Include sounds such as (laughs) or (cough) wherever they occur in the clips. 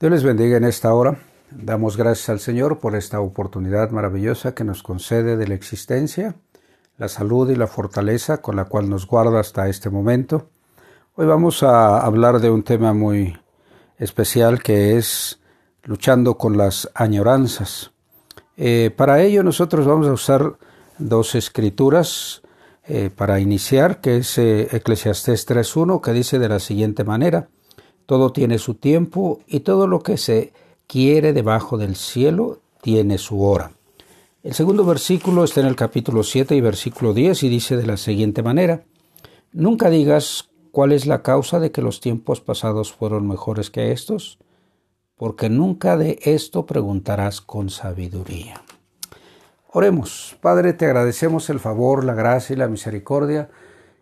Dios les bendiga en esta hora. Damos gracias al Señor por esta oportunidad maravillosa que nos concede de la existencia, la salud y la fortaleza con la cual nos guarda hasta este momento. Hoy vamos a hablar de un tema muy especial que es luchando con las añoranzas. Eh, para ello nosotros vamos a usar dos escrituras eh, para iniciar, que es eh, Eclesiastés 3.1, que dice de la siguiente manera, todo tiene su tiempo y todo lo que se quiere debajo del cielo tiene su hora. El segundo versículo está en el capítulo 7 y versículo 10 y dice de la siguiente manera, Nunca digas cuál es la causa de que los tiempos pasados fueron mejores que estos, porque nunca de esto preguntarás con sabiduría. Oremos, Padre, te agradecemos el favor, la gracia y la misericordia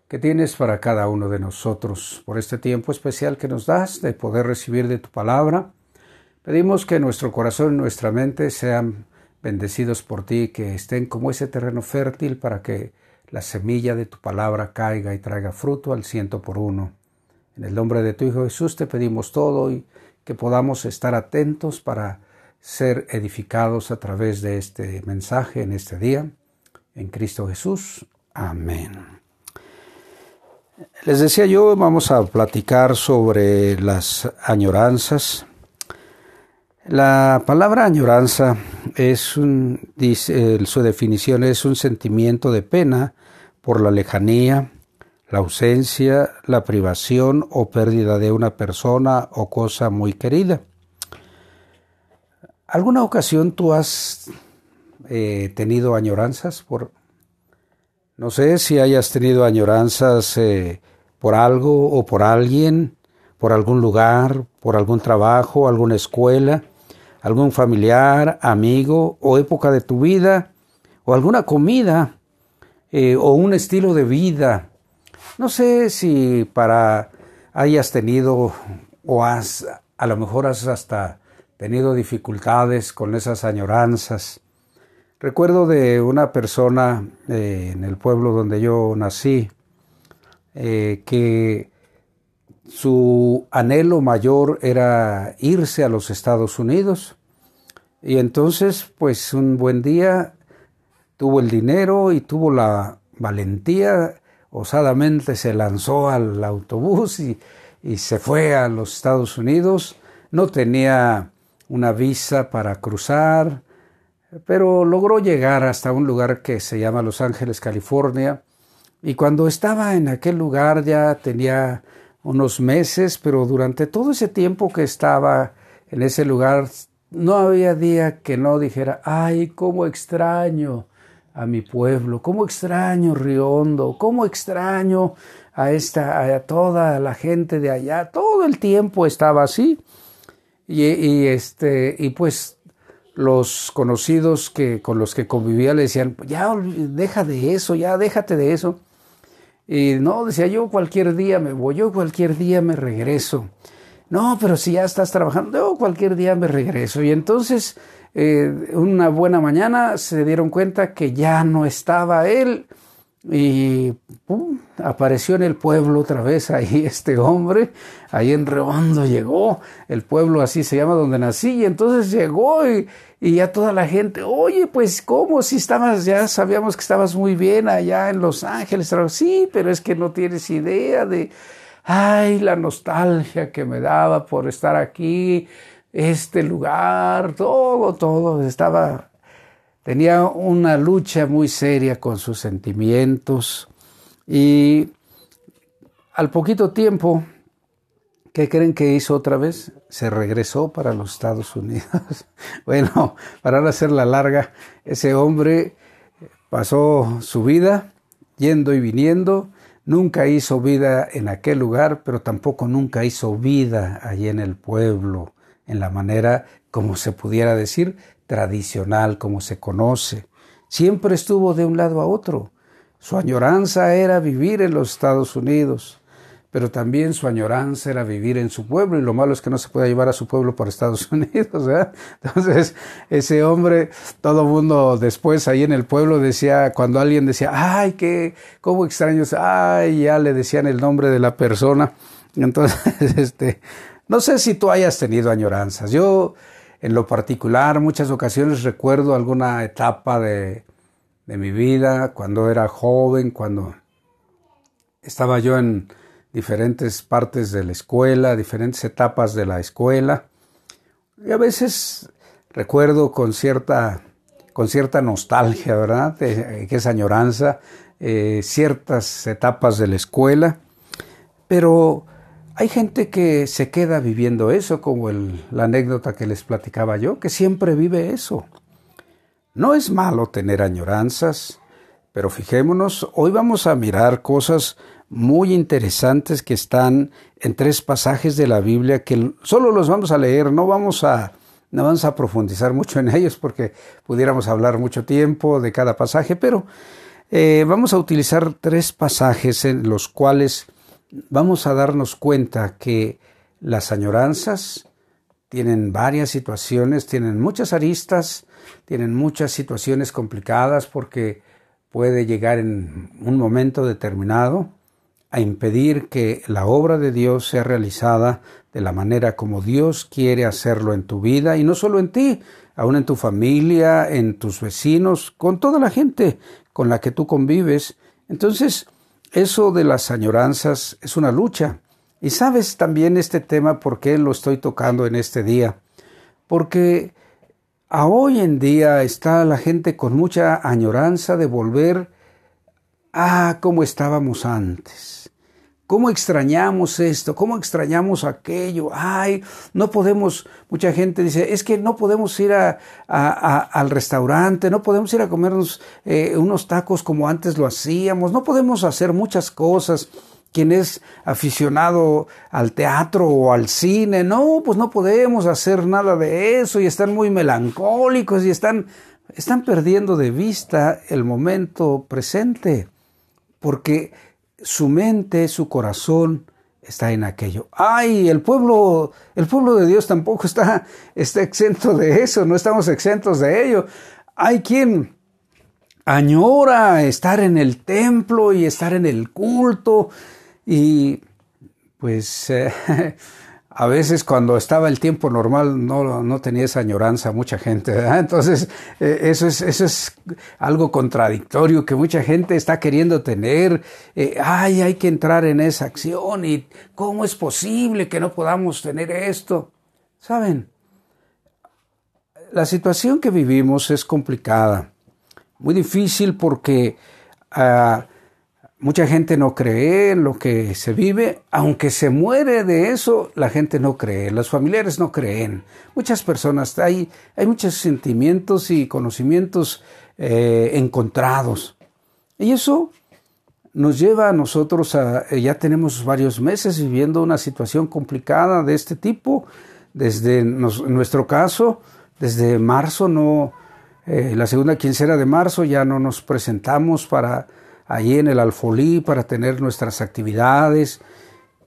que tienes para cada uno de nosotros por este tiempo especial que nos das de poder recibir de tu palabra Pedimos que nuestro corazón y nuestra mente sean bendecidos por ti, que estén como ese terreno fértil para que la semilla de tu palabra caiga y traiga fruto al ciento por uno. En el nombre de tu Hijo Jesús te pedimos todo y que podamos estar atentos para ser edificados a través de este mensaje en este día. En Cristo Jesús. Amén. Les decía yo, vamos a platicar sobre las añoranzas. La palabra añoranza es un, dice, su definición es un sentimiento de pena por la lejanía, la ausencia, la privación o pérdida de una persona o cosa muy querida. ¿Alguna ocasión tú has eh, tenido añoranzas por... No sé si hayas tenido añoranzas eh, por algo o por alguien, por algún lugar, por algún trabajo, alguna escuela algún familiar, amigo o época de tu vida, o alguna comida, eh, o un estilo de vida. No sé si para hayas tenido o has, a lo mejor has hasta tenido dificultades con esas añoranzas. Recuerdo de una persona eh, en el pueblo donde yo nací, eh, que su anhelo mayor era irse a los Estados Unidos. Y entonces, pues un buen día tuvo el dinero y tuvo la valentía, osadamente se lanzó al autobús y, y se fue a los Estados Unidos. No tenía una visa para cruzar, pero logró llegar hasta un lugar que se llama Los Ángeles, California. Y cuando estaba en aquel lugar ya tenía unos meses, pero durante todo ese tiempo que estaba en ese lugar, no había día que no dijera, ay, cómo extraño a mi pueblo, cómo extraño Riondo, cómo extraño a esta, a toda la gente de allá, todo el tiempo estaba así. Y, y este, y pues los conocidos que con los que convivía le decían, ya deja de eso, ya déjate de eso. Y no, decía yo cualquier día me voy, yo cualquier día me regreso. No, pero si ya estás trabajando, yo cualquier día me regreso. Y entonces, eh, una buena mañana se dieron cuenta que ya no estaba él y pum, apareció en el pueblo otra vez ahí (laughs) este hombre, ahí en Redondo llegó, el pueblo así se llama donde nací, y entonces llegó y, y ya toda la gente, oye, pues cómo, si estabas, ya sabíamos que estabas muy bien allá en Los Ángeles, sí, pero es que no tienes idea de, ay, la nostalgia que me daba por estar aquí, este lugar, todo, todo, estaba tenía una lucha muy seria con sus sentimientos y al poquito tiempo, ¿qué creen que hizo otra vez? Se regresó para los Estados Unidos. (laughs) bueno, para no hacer la larga, ese hombre pasó su vida yendo y viniendo, nunca hizo vida en aquel lugar, pero tampoco nunca hizo vida allí en el pueblo, en la manera como se pudiera decir, tradicional como se conoce. Siempre estuvo de un lado a otro. Su añoranza era vivir en los Estados Unidos, pero también su añoranza era vivir en su pueblo, y lo malo es que no se puede llevar a su pueblo por Estados (laughs) Unidos. Entonces, ese hombre, todo mundo después ahí en el pueblo decía, cuando alguien decía, ay, qué, cómo extraños, ay, ya le decían el nombre de la persona. Entonces, (laughs) este, No sé si tú hayas tenido añoranzas. Yo, en lo particular, muchas ocasiones recuerdo alguna etapa de, de mi vida, cuando era joven, cuando estaba yo en diferentes partes de la escuela, diferentes etapas de la escuela. Y a veces recuerdo con cierta, con cierta nostalgia, ¿verdad? De, que es añoranza, eh, ciertas etapas de la escuela. Pero hay gente que se queda viviendo eso, como la anécdota que les platicaba yo, que siempre vive eso. No es malo tener añoranzas, pero fijémonos, hoy vamos a mirar cosas muy interesantes que están en tres pasajes de la Biblia que solo los vamos a leer, no vamos a no vamos a profundizar mucho en ellos porque pudiéramos hablar mucho tiempo de cada pasaje, pero eh, vamos a utilizar tres pasajes en los cuales vamos a darnos cuenta que las añoranzas tienen varias situaciones, tienen muchas aristas, tienen muchas situaciones complicadas porque puede llegar en un momento determinado a impedir que la obra de Dios sea realizada de la manera como Dios quiere hacerlo en tu vida y no solo en ti, aún en tu familia, en tus vecinos, con toda la gente con la que tú convives. Entonces, eso de las añoranzas es una lucha. Y sabes también este tema por qué lo estoy tocando en este día. Porque a hoy en día está la gente con mucha añoranza de volver a como estábamos antes ¿Cómo extrañamos esto? ¿Cómo extrañamos aquello? Ay, no podemos, mucha gente dice, es que no podemos ir al restaurante, no podemos ir a comernos eh, unos tacos como antes lo hacíamos, no podemos hacer muchas cosas. Quien es aficionado al teatro o al cine, no, pues no podemos hacer nada de eso y están muy melancólicos y están, están perdiendo de vista el momento presente. Porque su mente, su corazón está en aquello. Ay, el pueblo, el pueblo de Dios tampoco está, está exento de eso, no estamos exentos de ello. Hay quien añora estar en el templo y estar en el culto y pues (laughs) eh, a veces cuando estaba el tiempo normal no, no tenía esa añoranza mucha gente, (laughs) Entonces, eh, eso, es, eso es algo contradictorio que mucha gente está queriendo tener. Eh, ay, hay que entrar en esa acción y ¿cómo es posible que no podamos tener esto? ¿Saben? La situación que vivimos es complicada, muy difícil porque... Ah, Mucha gente no cree en lo que se vive, aunque se muere de eso, la gente no cree, los familiares no creen. Muchas personas, hay, hay muchos sentimientos y conocimientos eh, encontrados. Y eso nos lleva a nosotros a, eh, ya tenemos varios meses viviendo una situación complicada de este tipo. Desde nuestro caso, desde marzo, no, eh, la segunda quincena de marzo ya no nos presentamos para allí en el Alfolí para tener nuestras actividades.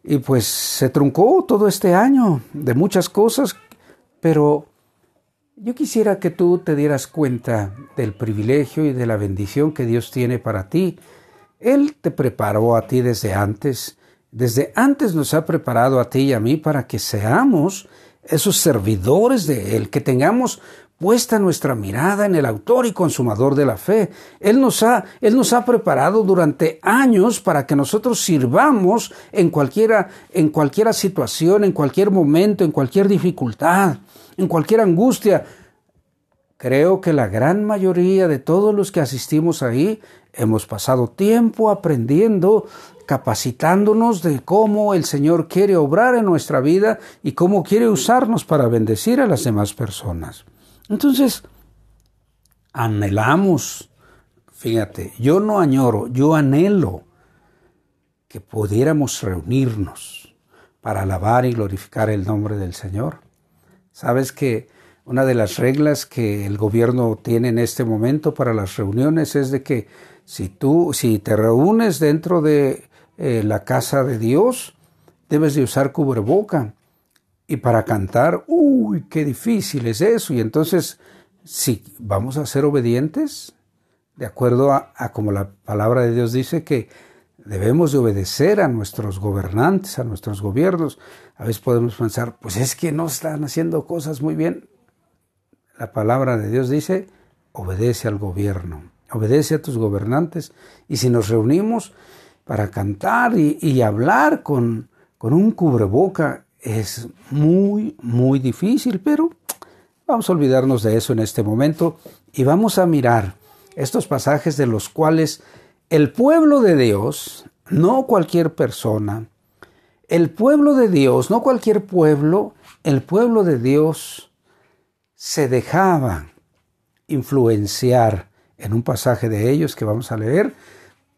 Y pues se truncó todo este año de muchas cosas, pero yo quisiera que tú te dieras cuenta del privilegio y de la bendición que Dios tiene para ti. Él te preparó a ti desde antes, desde antes nos ha preparado a ti y a mí para que seamos esos servidores de Él, que tengamos puesta nuestra mirada en el autor y consumador de la fe. Él nos ha, Él nos ha preparado durante años para que nosotros sirvamos en cualquiera, en cualquiera situación, en cualquier momento, en cualquier dificultad, en cualquier angustia. Creo que la gran mayoría de todos los que asistimos ahí hemos pasado tiempo aprendiendo, capacitándonos de cómo el Señor quiere obrar en nuestra vida y cómo quiere usarnos para bendecir a las demás personas. Entonces, anhelamos, fíjate, yo no añoro, yo anhelo que pudiéramos reunirnos para alabar y glorificar el nombre del Señor. Sabes que una de las reglas que el gobierno tiene en este momento para las reuniones es de que si tú, si te reúnes dentro de eh, la casa de Dios, debes de usar cubreboca. Y para cantar, uy, qué difícil es eso. Y entonces, si vamos a ser obedientes, de acuerdo a, como la palabra de Dios dice, que Debemos de obedecer a nuestros gobernantes, a nuestros gobiernos. A veces podemos pensar, pues es que no están haciendo cosas muy bien. La palabra de Dios dice, obedece al gobierno, obedece a tus gobernantes. Y si nos reunimos para cantar y, hablar con, con un cubreboca, es muy, muy difícil, pero vamos a olvidarnos de eso en este momento y vamos a mirar estos pasajes de los cuales el pueblo de Dios, no cualquier persona, el pueblo de Dios, no cualquier pueblo, el pueblo de Dios se dejaba influenciar en un pasaje de ellos que vamos a leer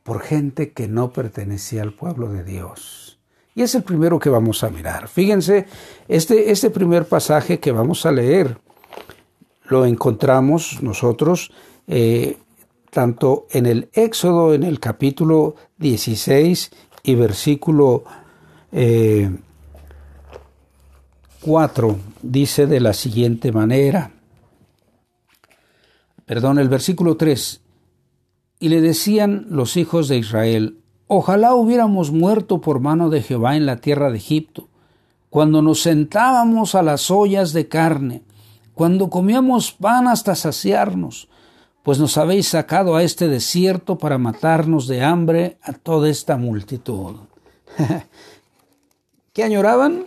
por gente que no pertenecía al pueblo de Dios. Y es el primero que vamos a mirar. Fíjense, este, este primer pasaje que vamos a leer lo encontramos nosotros eh, tanto en el Éxodo, en el capítulo 16 y versículo 4, eh, dice de la siguiente manera, perdón, el versículo 3, y le decían los hijos de Israel, ojalá hubiéramos muerto por mano de Jehová en la tierra de Egipto, cuando nos sentábamos a las ollas de carne, cuando comíamos pan hasta saciarnos, pues nos habéis sacado a este desierto para matarnos de hambre a toda esta multitud. (laughs) ¿Qué añoraban?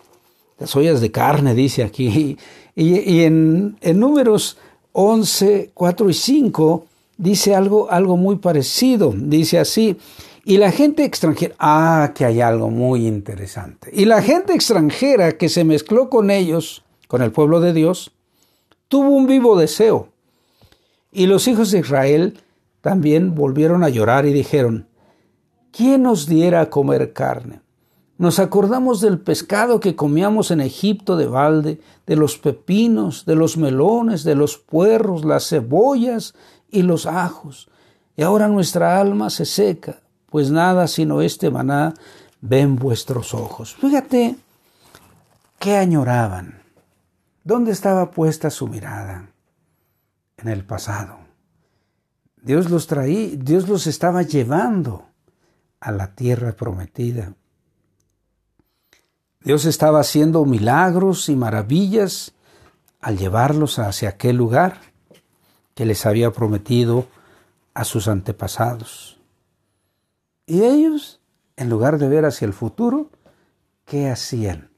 Las ollas de carne, dice aquí. Y, en, números 11, 4 y 5 dice algo, algo muy parecido. Dice así, y la gente extranjera, ah, que hay algo muy interesante. Y la gente extranjera que se mezcló con ellos, con el pueblo de Dios, tuvo un vivo deseo y los hijos de Israel también volvieron a llorar y dijeron, ¿quién nos diera a comer carne? Nos acordamos del pescado que comíamos en Egipto de balde, de los pepinos, de los melones, de los puerros, las cebollas y los ajos. Y ahora nuestra alma se seca, pues nada sino este maná ven vuestros ojos. Fíjate qué añoraban. ¿Dónde estaba puesta su mirada? en el pasado. Dios los traía, Dios los estaba llevando a la tierra prometida. Dios estaba haciendo milagros y maravillas al llevarlos hacia aquel lugar que les había prometido a sus antepasados. Y ellos, en lugar de ver hacia el futuro, ¿qué hacían?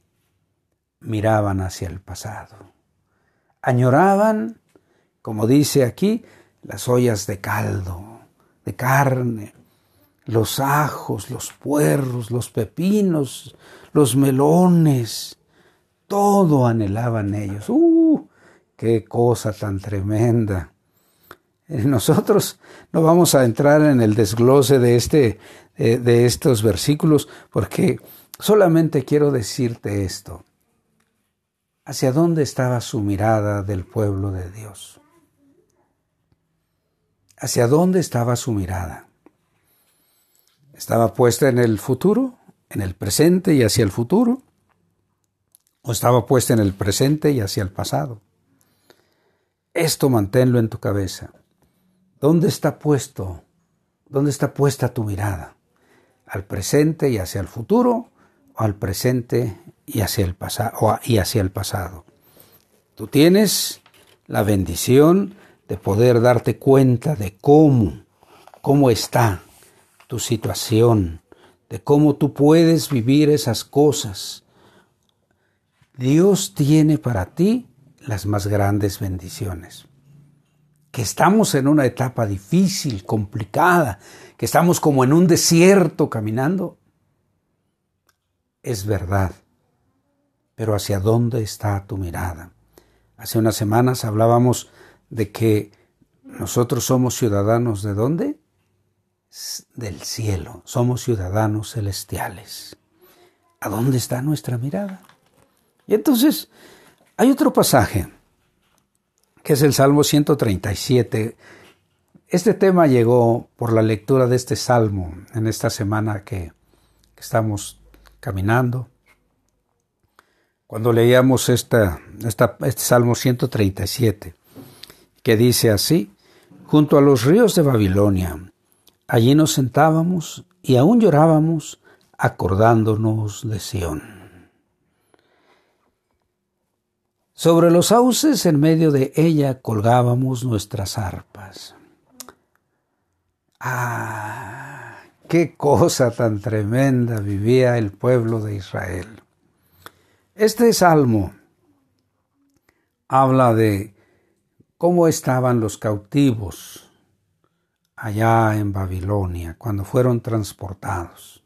Miraban hacia el pasado. Añoraban como dice aquí, las ollas de caldo, de carne, los ajos, los puerros, los pepinos, los melones, todo anhelaban ellos. ¡Uh! ¡Qué cosa tan tremenda! (laughs) Nosotros no vamos a entrar en el desglose de, este, de estos versículos porque solamente quiero decirte esto. ¿Hacia dónde estaba su mirada del pueblo de Dios? ¿Hacia dónde estaba su mirada? ¿Estaba puesta en el futuro, en el presente y hacia el futuro? ¿O estaba puesta en el presente y hacia el pasado? Esto manténlo en tu cabeza. ¿Dónde está puesto? ¿Dónde está puesta tu mirada? ¿Al presente y hacia el futuro o al presente y hacia el pasado y hacia el pasado? Tú tienes la bendición de poder darte cuenta de cómo, cómo está tu situación, de cómo tú puedes vivir esas cosas. Dios tiene para ti las más grandes bendiciones. Que estamos en una etapa difícil, complicada, que estamos como en un desierto caminando, es verdad. Pero ¿hacia dónde está tu mirada? Hace unas semanas hablábamos de que nosotros somos ciudadanos de dónde? Del cielo, somos ciudadanos celestiales. ¿A dónde está nuestra mirada? Y entonces hay otro pasaje, que es el Salmo 137. Este tema llegó por la lectura de este salmo en esta semana que, estamos caminando. Cuando leíamos este Salmo 137 que dice así, junto a los ríos de Babilonia. Allí nos sentábamos y aún llorábamos acordándonos de Sión. Sobre los sauces en medio de ella colgábamos nuestras arpas. Ah, qué cosa tan tremenda vivía el pueblo de Israel. Este salmo habla de cómo estaban los cautivos allá en Babilonia cuando fueron transportados.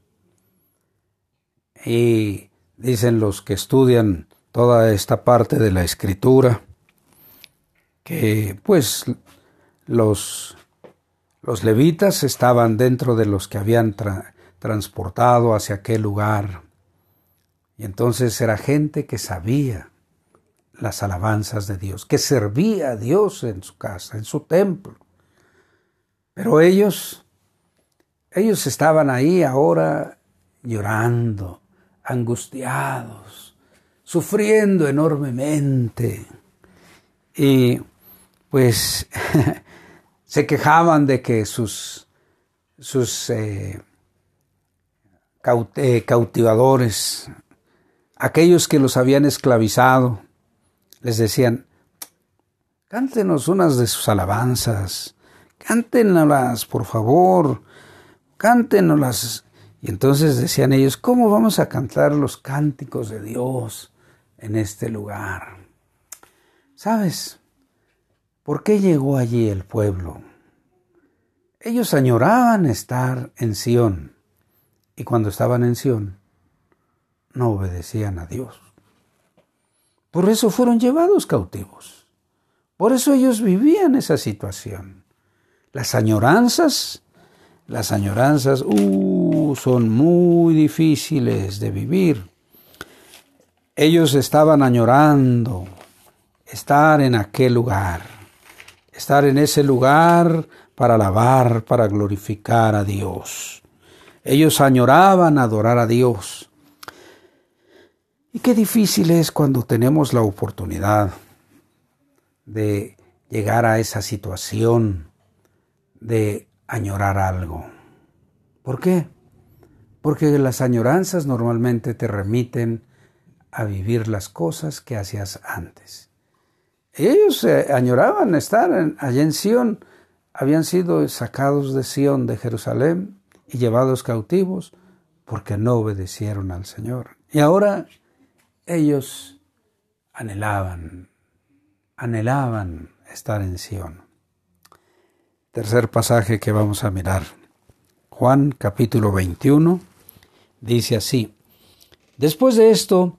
Y dicen los que estudian toda esta parte de la escritura, que pues los, los levitas estaban dentro de los que habían transportado hacia aquel lugar. Y entonces era gente que sabía las alabanzas de Dios, que servía a Dios en su casa, en su templo. Pero ellos, ellos estaban ahí ahora llorando, angustiados, sufriendo enormemente. Y pues (laughs) se quejaban de que sus, sus eh, eh, cautivadores, aquellos que los habían esclavizado, les decían, cántenos unas de sus alabanzas, cántenoslas, por favor, cántenoslas. Y entonces decían ellos, ¿cómo vamos a cantar los cánticos de Dios? En este lugar. ¿Sabes? ¿Por qué llegó allí el pueblo? Ellos añoraban estar en Sión y cuando estaban en Sión no obedecían a Dios. Por eso fueron llevados cautivos. Por eso ellos vivían esa situación. Las añoranzas, las añoranzas, uh, son muy difíciles de vivir. Ellos estaban añorando estar en aquel lugar, estar en ese lugar para alabar, para glorificar a Dios. Ellos añoraban adorar a Dios. Y qué difícil es cuando tenemos la oportunidad de llegar a esa situación de añorar algo. ¿Por qué? Porque las añoranzas normalmente te remiten a vivir las cosas que hacías antes. Ellos eh, añoraban estar allá en Sión, habían sido sacados de Sión, de Jerusalén, y llevados cautivos porque no obedecieron al Señor. Y ahora ellos anhelaban, anhelaban estar en Sión. Tercer pasaje que vamos a mirar. Juan capítulo 21 dice así, Después de esto,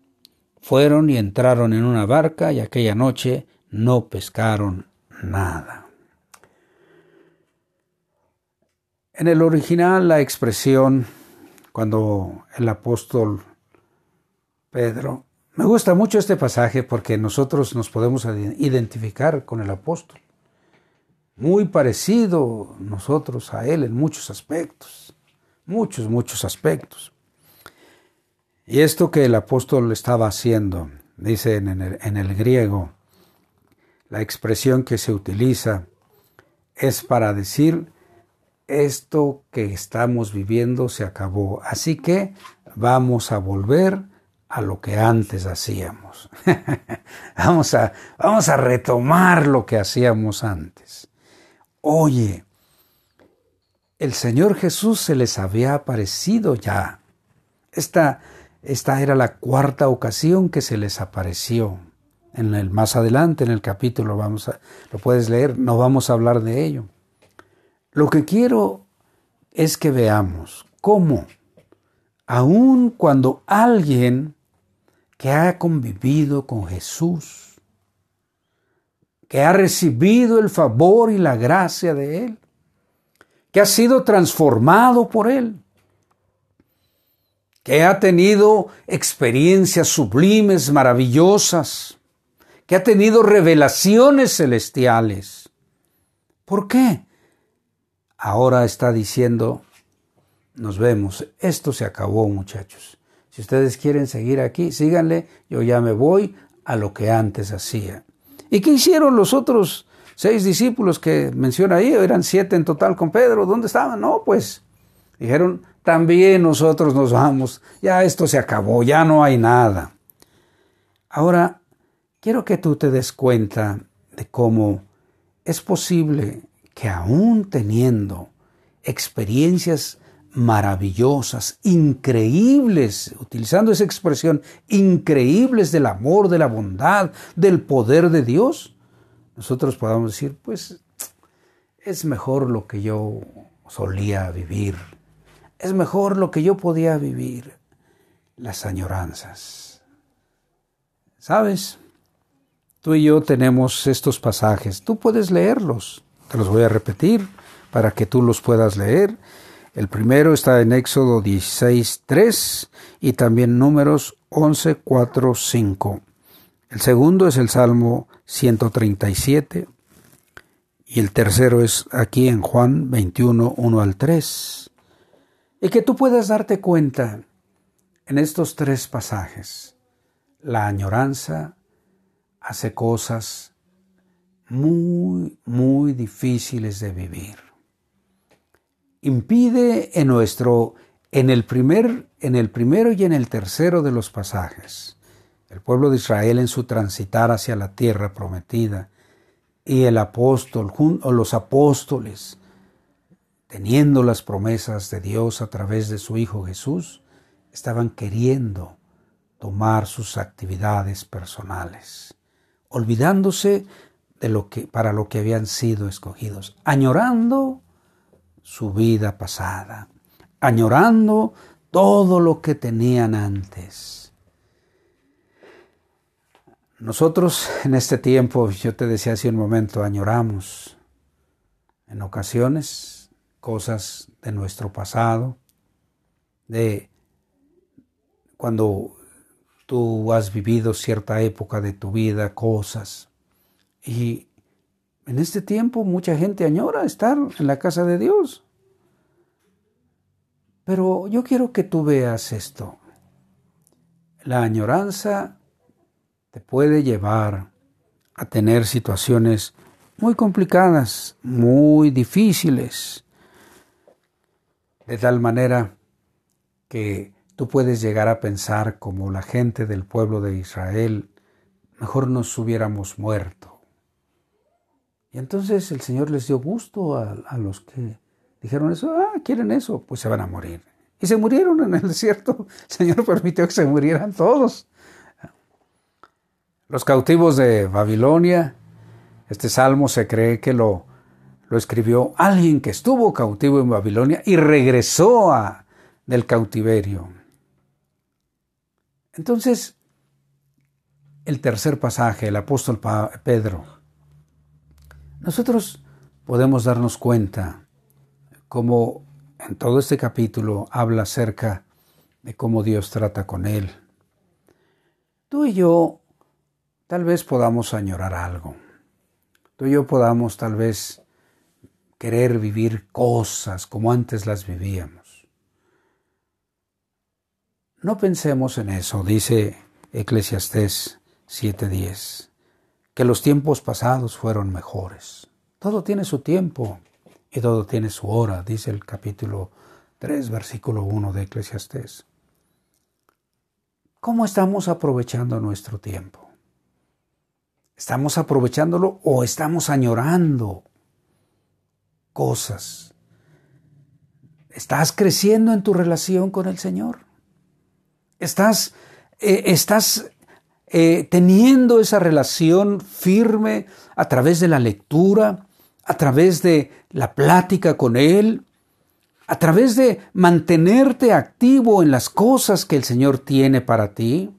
Fueron y entraron en una barca y aquella noche no pescaron nada. En el original la expresión, cuando el apóstol Pedro, me gusta mucho este pasaje porque nosotros nos podemos identificar con el apóstol. Muy parecido nosotros a él en muchos aspectos, muchos, muchos aspectos. Y esto que el apóstol estaba haciendo, dice en el, griego, la expresión que se utiliza es para decir, esto que estamos viviendo se acabó, así que vamos a volver a lo que antes hacíamos. (laughs) vamos, a, vamos a retomar lo que hacíamos antes. Oye, el Señor Jesús se les había aparecido ya. Esta, esta era la cuarta ocasión que se les apareció. En el más adelante en el capítulo vamos a, lo puedes leer, no vamos a hablar de ello. Lo que quiero es que veamos cómo aun cuando alguien que ha convivido con Jesús, que ha recibido el favor y la gracia de Él, que ha sido transformado por Él, que ha tenido experiencias sublimes, maravillosas, que ha tenido revelaciones celestiales. ¿Por qué? Ahora está diciendo, nos vemos, esto se acabó muchachos. Si ustedes quieren seguir aquí, síganle, yo ya me voy a lo que antes hacía. ¿Y qué hicieron los otros seis discípulos que menciona ahí? Eran siete en total con Pedro. ¿Dónde estaban? No, pues dijeron, también nosotros nos vamos. Ya esto se acabó, ya no hay nada. Ahora, quiero que tú te des cuenta de cómo es posible que aún teniendo experiencias maravillosas, increíbles, utilizando esa expresión, increíbles del amor, de la bondad, del poder de Dios, nosotros podamos decir, pues es mejor lo que yo solía vivir, es mejor lo que yo podía vivir, las añoranzas. ¿Sabes? Tú y yo tenemos estos pasajes, tú puedes leerlos, te los voy a repetir para que tú los puedas leer el primero está en Éxodo 16, 3 y también números 11, 4, 5. El segundo es el Salmo 137 y el tercero es aquí en Juan 21, 1 al 3. Y que tú puedas darte cuenta en estos tres pasajes, la añoranza hace cosas muy, muy difíciles de vivir. Impide en nuestro en el primer en el primero y en el tercero de los pasajes el pueblo de Israel en su transitar hacia la tierra prometida y el apóstol o los apóstoles teniendo las promesas de Dios a través de su hijo Jesús estaban queriendo tomar sus actividades personales olvidándose de lo que para lo que habían sido escogidos añorando su vida pasada, añorando todo lo que tenían antes. Nosotros en este tiempo, yo te decía hace un momento, añoramos en ocasiones cosas de nuestro pasado, de cuando tú has vivido cierta época de tu vida, cosas, y en este tiempo mucha gente añora estar en la casa de Dios. Pero yo quiero que tú veas esto. La añoranza te puede llevar a tener situaciones muy complicadas, muy difíciles, de tal manera que tú puedes llegar a pensar como la gente del pueblo de Israel, mejor nos hubiéramos muerto y entonces el Señor les dio gusto a, los que dijeron eso, ah, quieren eso, pues se van a morir. Y se murieron en el desierto. (laughs) El Señor permitió que se murieran todos. Los cautivos de Babilonia, este salmo se cree que lo, lo escribió alguien que estuvo cautivo en Babilonia y regresó del cautiverio. Entonces, el tercer pasaje, el apóstol Pedro, nosotros podemos darnos cuenta cómo en todo este capítulo habla acerca de cómo Dios trata con él. Tú y yo tal vez podamos añorar algo. Tú y yo podamos tal vez querer vivir cosas como antes las vivíamos. No pensemos en eso, dice Eclesiastés 7:10 que los tiempos pasados fueron mejores. Todo tiene su tiempo y todo tiene su hora, dice el capítulo 3, versículo 1 de Eclesiastés. ¿Cómo estamos aprovechando nuestro tiempo? ¿Estamos aprovechándolo o estamos añorando cosas? ¿Estás creciendo en tu relación con el Señor? ¿Estás, eh, estás eh, teniendo esa relación firme a través de la lectura, a través de la plática con Él, a través de mantenerte activo en las cosas que el Señor tiene para ti?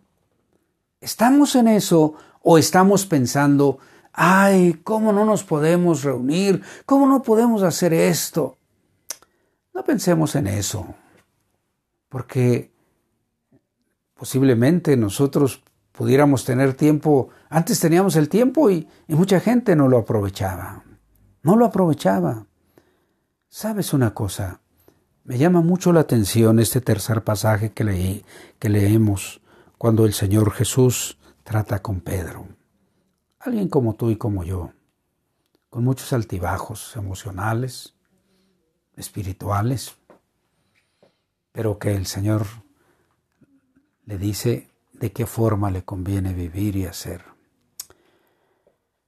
¿Estamos en eso o estamos pensando, ay, ¿cómo no nos podemos reunir? ¿Cómo no podemos hacer esto? No pensemos en eso, porque posiblemente nosotros pudiéramos tener tiempo, antes teníamos el tiempo y, mucha gente no lo aprovechaba, no lo aprovechaba. ¿Sabes una cosa? Me llama mucho la atención este tercer pasaje que, leí, que leemos cuando el Señor Jesús trata con Pedro. Alguien como tú y como yo, con muchos altibajos emocionales, espirituales, pero que el Señor le dice de qué forma le conviene vivir y hacer.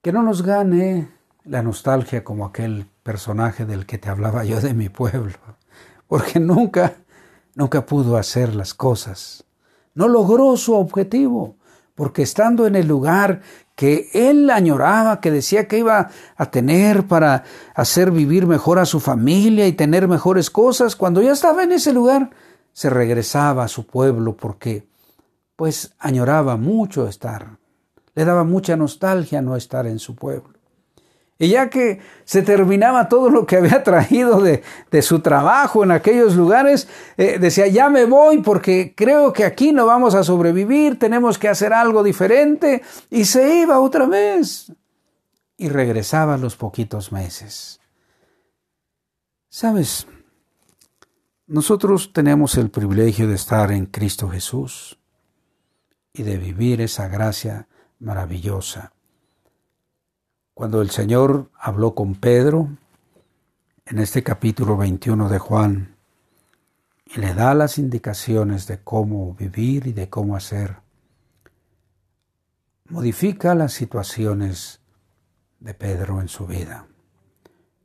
Que no nos gane la nostalgia como aquel personaje del que te hablaba yo de mi pueblo porque nunca, nunca pudo hacer las cosas. No logró su objetivo, porque estando en el lugar que él añoraba, que decía que iba a tener para hacer vivir mejor a su familia y tener mejores cosas, cuando ya estaba en ese lugar, se regresaba a su pueblo porque pues añoraba mucho estar, le daba mucha nostalgia no estar en su pueblo. Y ya que se terminaba todo lo que había (laughs) traído de, su trabajo en aquellos lugares, eh, decía, ya me voy porque creo que aquí no vamos a sobrevivir, tenemos que hacer algo diferente. Y se iba otra vez. Y regresaba los poquitos meses. Sabes, nosotros tenemos el privilegio de estar en Cristo Jesús y de vivir esa gracia maravillosa cuando el Señor habló con Pedro en este capítulo 21 de Juan y le da las indicaciones de cómo vivir y de cómo hacer, modifica las situaciones de Pedro en su vida.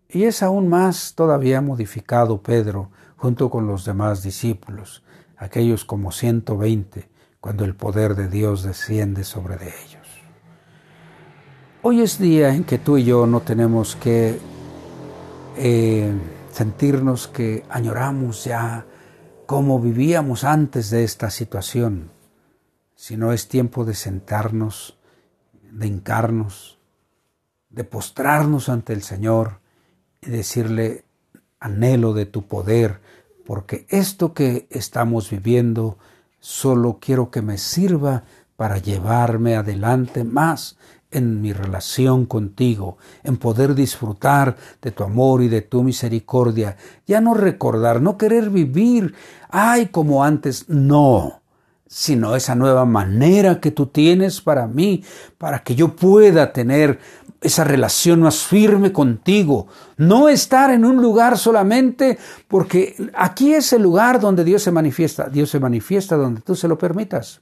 Y es aún más todavía modificado Pedro junto con los demás discípulos, aquellos como 120, cuando el poder de Dios desciende sobre de ellos. Hoy es día en que tú y yo no tenemos que eh, sentirnos que añoramos ya como vivíamos antes de esta situación, sino es tiempo de sentarnos, de hincarnos, de postrarnos ante el Señor y decirle, anhelo de tu poder, porque esto que estamos viviendo solo quiero que me sirva para llevarme adelante más en mi relación contigo, en poder disfrutar de tu amor y de tu misericordia, ya no recordar, no querer vivir, ay, como antes, no, sino esa nueva manera que tú tienes para mí, para que yo pueda tener esa relación más firme contigo, no estar en un lugar solamente porque aquí es el lugar donde Dios se manifiesta, Dios se manifiesta donde tú se lo permitas,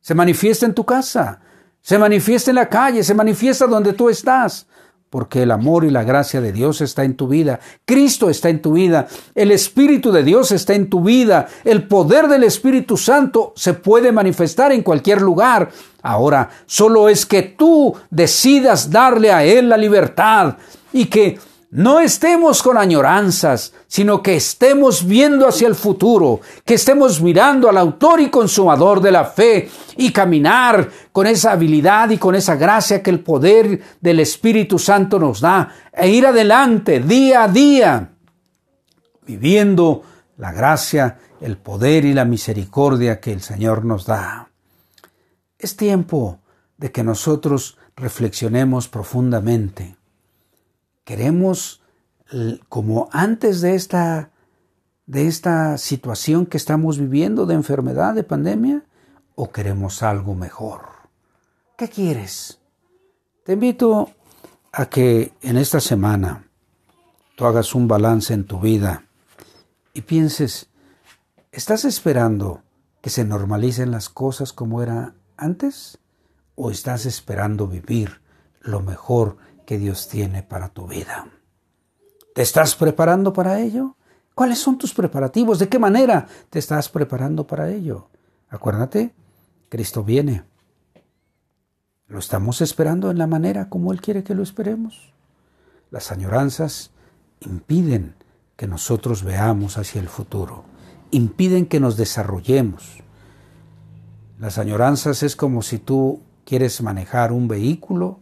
se manifiesta en tu casa, se manifiesta en la calle, se manifiesta donde tú estás, porque el amor y la gracia de Dios está en tu vida, Cristo está en tu vida, el Espíritu de Dios está en tu vida, el poder del Espíritu Santo se puede manifestar en cualquier lugar. Ahora, solo es que tú decidas darle a Él la libertad y que no estemos con añoranzas, sino que estemos viendo hacia el futuro, que estemos mirando al autor y consumador de la fe y caminar con esa habilidad y con esa gracia que el poder del Espíritu Santo nos da e ir adelante día a día, viviendo la gracia, el poder y la misericordia que el Señor nos da. Es tiempo de que nosotros reflexionemos profundamente Queremos, como antes de esta, de esta situación que estamos viviendo de enfermedad, de pandemia, o queremos algo mejor. ¿Qué quieres? Te invito a que en esta semana tú hagas un balance en tu vida y pienses, ¿estás esperando que se normalicen las cosas como era antes? ¿O estás esperando vivir lo mejor que Dios tiene para tu vida. ¿Te estás preparando para ello? ¿Cuáles son tus preparativos? ¿De qué manera te estás preparando para ello? Acuérdate, Cristo viene. Lo estamos esperando en la manera como Él quiere que lo esperemos. Las añoranzas impiden que nosotros veamos hacia el futuro, impiden que nos desarrollemos. Las añoranzas es como si tú quieres manejar un vehículo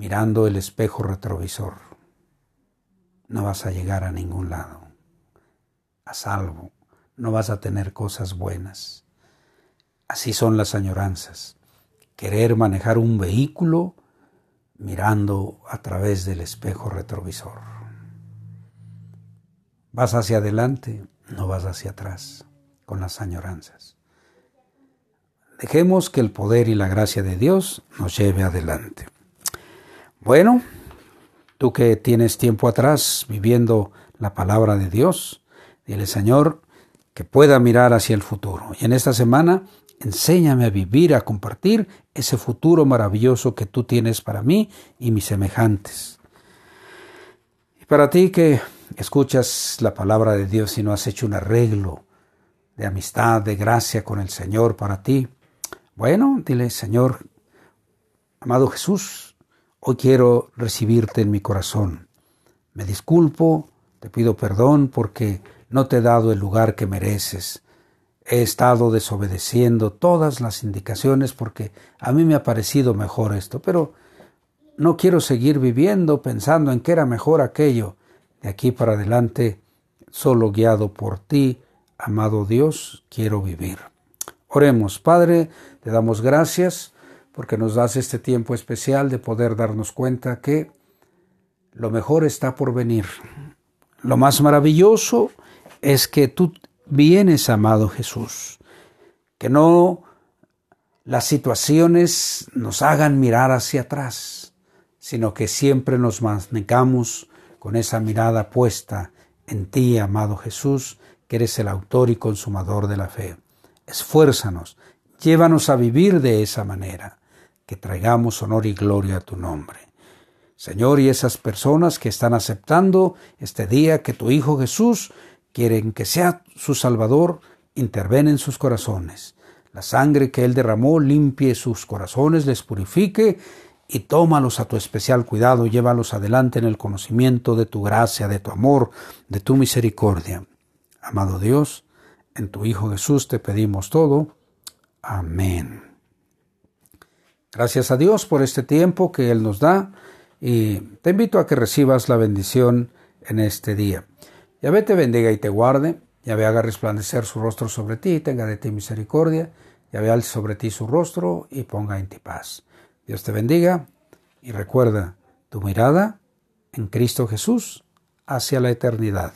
mirando el espejo retrovisor. No vas a llegar a ningún lado, a salvo, no vas a tener cosas buenas. Así son las añoranzas. Querer manejar un vehículo mirando a través del espejo retrovisor. Vas hacia adelante, no vas hacia atrás con las añoranzas. Dejemos que el poder y la gracia de Dios nos lleve adelante. Bueno, tú que tienes tiempo atrás viviendo la palabra de Dios, dile Señor que pueda mirar hacia el futuro. Y en esta semana, enséñame a vivir, a compartir ese futuro maravilloso que tú tienes para mí y mis semejantes. Y para ti que escuchas la palabra de Dios y no has hecho un arreglo de amistad, de gracia con el Señor para ti, bueno, dile, Señor, amado Jesús, hoy quiero recibirte en mi corazón. Me disculpo, te pido perdón porque no te he dado el lugar que mereces. He estado desobedeciendo todas las indicaciones porque a mí me ha parecido mejor esto, pero no quiero seguir viviendo pensando en que era mejor aquello. De aquí para adelante, solo guiado por ti, amado Dios, quiero vivir. Oremos, Padre, te damos gracias porque nos das este tiempo especial de poder darnos cuenta que lo mejor está por venir. Lo más maravilloso es que tú vienes, amado Jesús, que no las situaciones nos hagan mirar hacia atrás, sino que siempre nos mantengamos con esa mirada puesta en ti, amado Jesús, que eres el autor y consumador de la fe esfuérzanos, llévanos a vivir de esa manera, que traigamos honor y gloria a tu nombre. Señor, y esas personas que están aceptando este día que tu Hijo Jesús quieren que sea su Salvador, interven en sus corazones. La sangre que Él derramó limpie sus corazones, les purifique y tómalos a tu especial cuidado, llévalos adelante en el conocimiento de tu gracia, de tu amor, de tu misericordia. Amado Dios, en tu Hijo Jesús te pedimos todo. Amén. Gracias a Dios por este tiempo que Él nos da y te invito a que recibas la bendición en este día. Yahvé te bendiga y te guarde, Yahvé haga resplandecer su rostro sobre ti y tenga de ti misericordia, Yahvé alce sobre ti su rostro y ponga en ti paz. Dios te bendiga y recuerda tu mirada en Cristo Jesús hacia la eternidad.